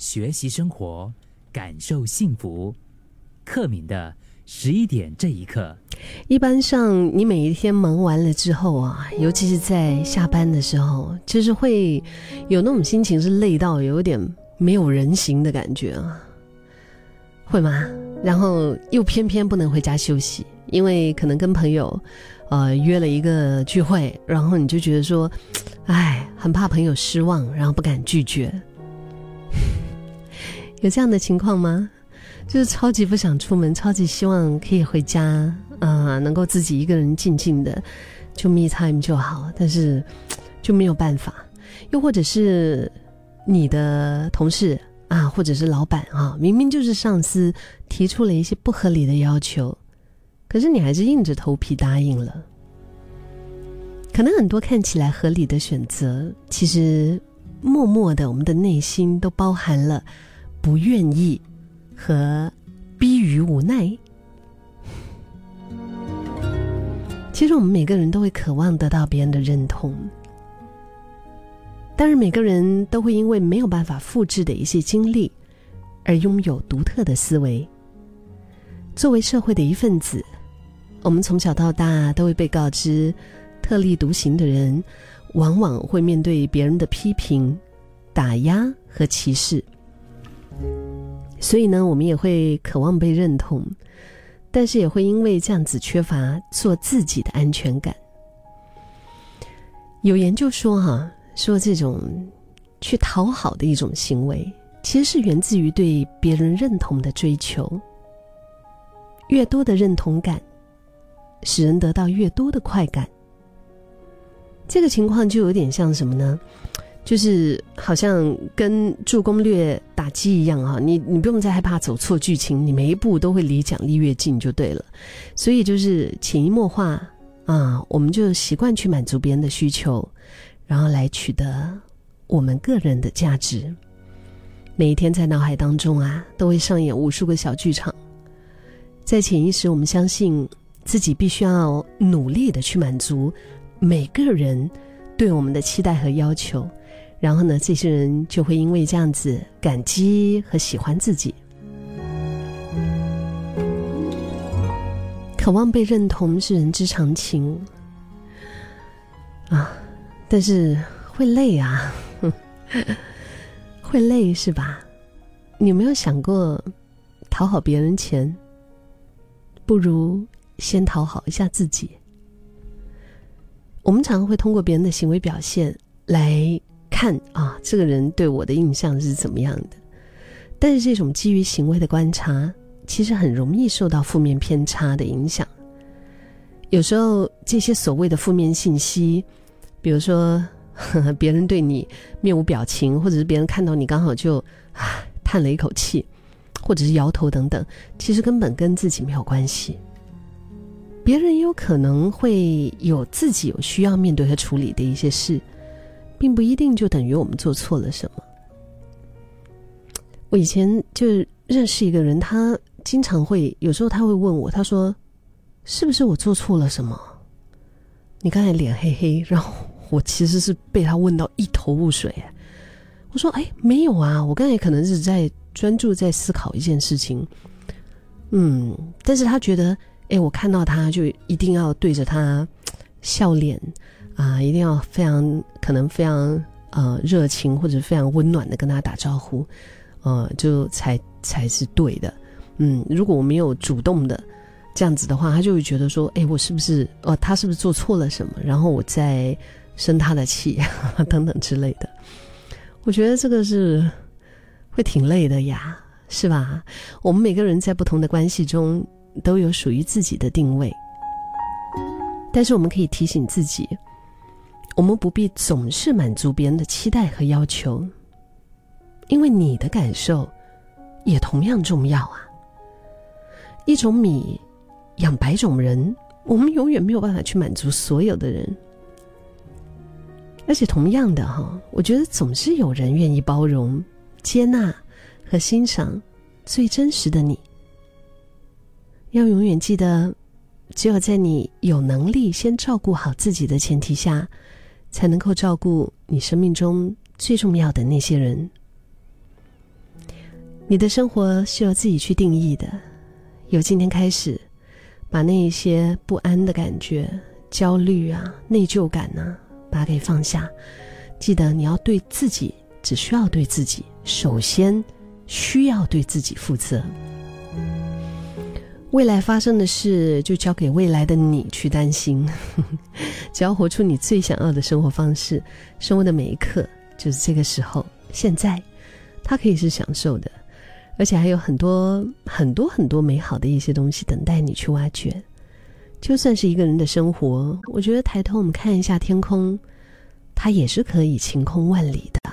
学习生活，感受幸福。克敏的十一点这一刻，一般上你每一天忙完了之后啊，尤其是在下班的时候，就是会有那种心情是累到有点没有人形的感觉啊，会吗？然后又偏偏不能回家休息，因为可能跟朋友呃约了一个聚会，然后你就觉得说，哎，很怕朋友失望，然后不敢拒绝。有这样的情况吗？就是超级不想出门，超级希望可以回家啊，能够自己一个人静静的就 me time 就好，但是就没有办法。又或者是你的同事啊，或者是老板啊，明明就是上司提出了一些不合理的要求，可是你还是硬着头皮答应了。可能很多看起来合理的选择，其实默默的，我们的内心都包含了不愿意。和逼于无奈，其实我们每个人都会渴望得到别人的认同，但是每个人都会因为没有办法复制的一些经历，而拥有独特的思维。作为社会的一份子，我们从小到大都会被告知，特立独行的人往往会面对别人的批评、打压和歧视。所以呢，我们也会渴望被认同，但是也会因为这样子缺乏做自己的安全感。有研究说，哈，说这种去讨好的一种行为，其实是源自于对别人认同的追求。越多的认同感，使人得到越多的快感。这个情况就有点像什么呢？就是好像跟做攻略打击一样哈，你你不用再害怕走错剧情，你每一步都会离奖励越近就对了。所以就是潜移默化啊，我们就习惯去满足别人的需求，然后来取得我们个人的价值。每一天在脑海当中啊，都会上演无数个小剧场。在潜意识，我们相信自己必须要努力的去满足每个人对我们的期待和要求。然后呢，这些人就会因为这样子感激和喜欢自己，渴望被认同是人之常情啊，但是会累啊，会累是吧？你有没有想过，讨好别人前，不如先讨好一下自己？我们常常会通过别人的行为表现来。看啊，这个人对我的印象是怎么样的？但是这种基于行为的观察，其实很容易受到负面偏差的影响。有时候这些所谓的负面信息，比如说呵呵 别人对你面无表情，或者是别人看到你刚好就啊叹了一口气，或者是摇头等等，其实根本跟自己没有关系。别人也有可能会有自己有需要面对和处理的一些事。并不一定就等于我们做错了什么。我以前就认识一个人，他经常会有时候他会问我，他说：“是不是我做错了什么？”你刚才脸黑黑，然后我其实是被他问到一头雾水。我说：“哎，没有啊，我刚才可能是在专注在思考一件事情。”嗯，但是他觉得，哎，我看到他就一定要对着他笑脸。啊，一定要非常可能非常呃热情或者非常温暖的跟他打招呼，呃，就才才是对的。嗯，如果我没有主动的这样子的话，他就会觉得说，哎，我是不是哦，他是不是做错了什么？然后我再生他的气 等等之类的。我觉得这个是会挺累的呀，是吧？我们每个人在不同的关系中都有属于自己的定位，但是我们可以提醒自己。我们不必总是满足别人的期待和要求，因为你的感受也同样重要啊。一种米养百种人，我们永远没有办法去满足所有的人。而且同样的哈，我觉得总是有人愿意包容、接纳和欣赏最真实的你。要永远记得，只有在你有能力先照顾好自己的前提下。才能够照顾你生命中最重要的那些人。你的生活是由自己去定义的。由今天开始，把那一些不安的感觉、焦虑啊、内疚感呢，把它给放下。记得你要对自己，只需要对自己，首先需要对自己负责。未来发生的事，就交给未来的你去担心。只要活出你最想要的生活方式，生活的每一刻就是这个时候。现在，它可以是享受的，而且还有很多很多很多美好的一些东西等待你去挖掘。就算是一个人的生活，我觉得抬头我们看一下天空，它也是可以晴空万里的。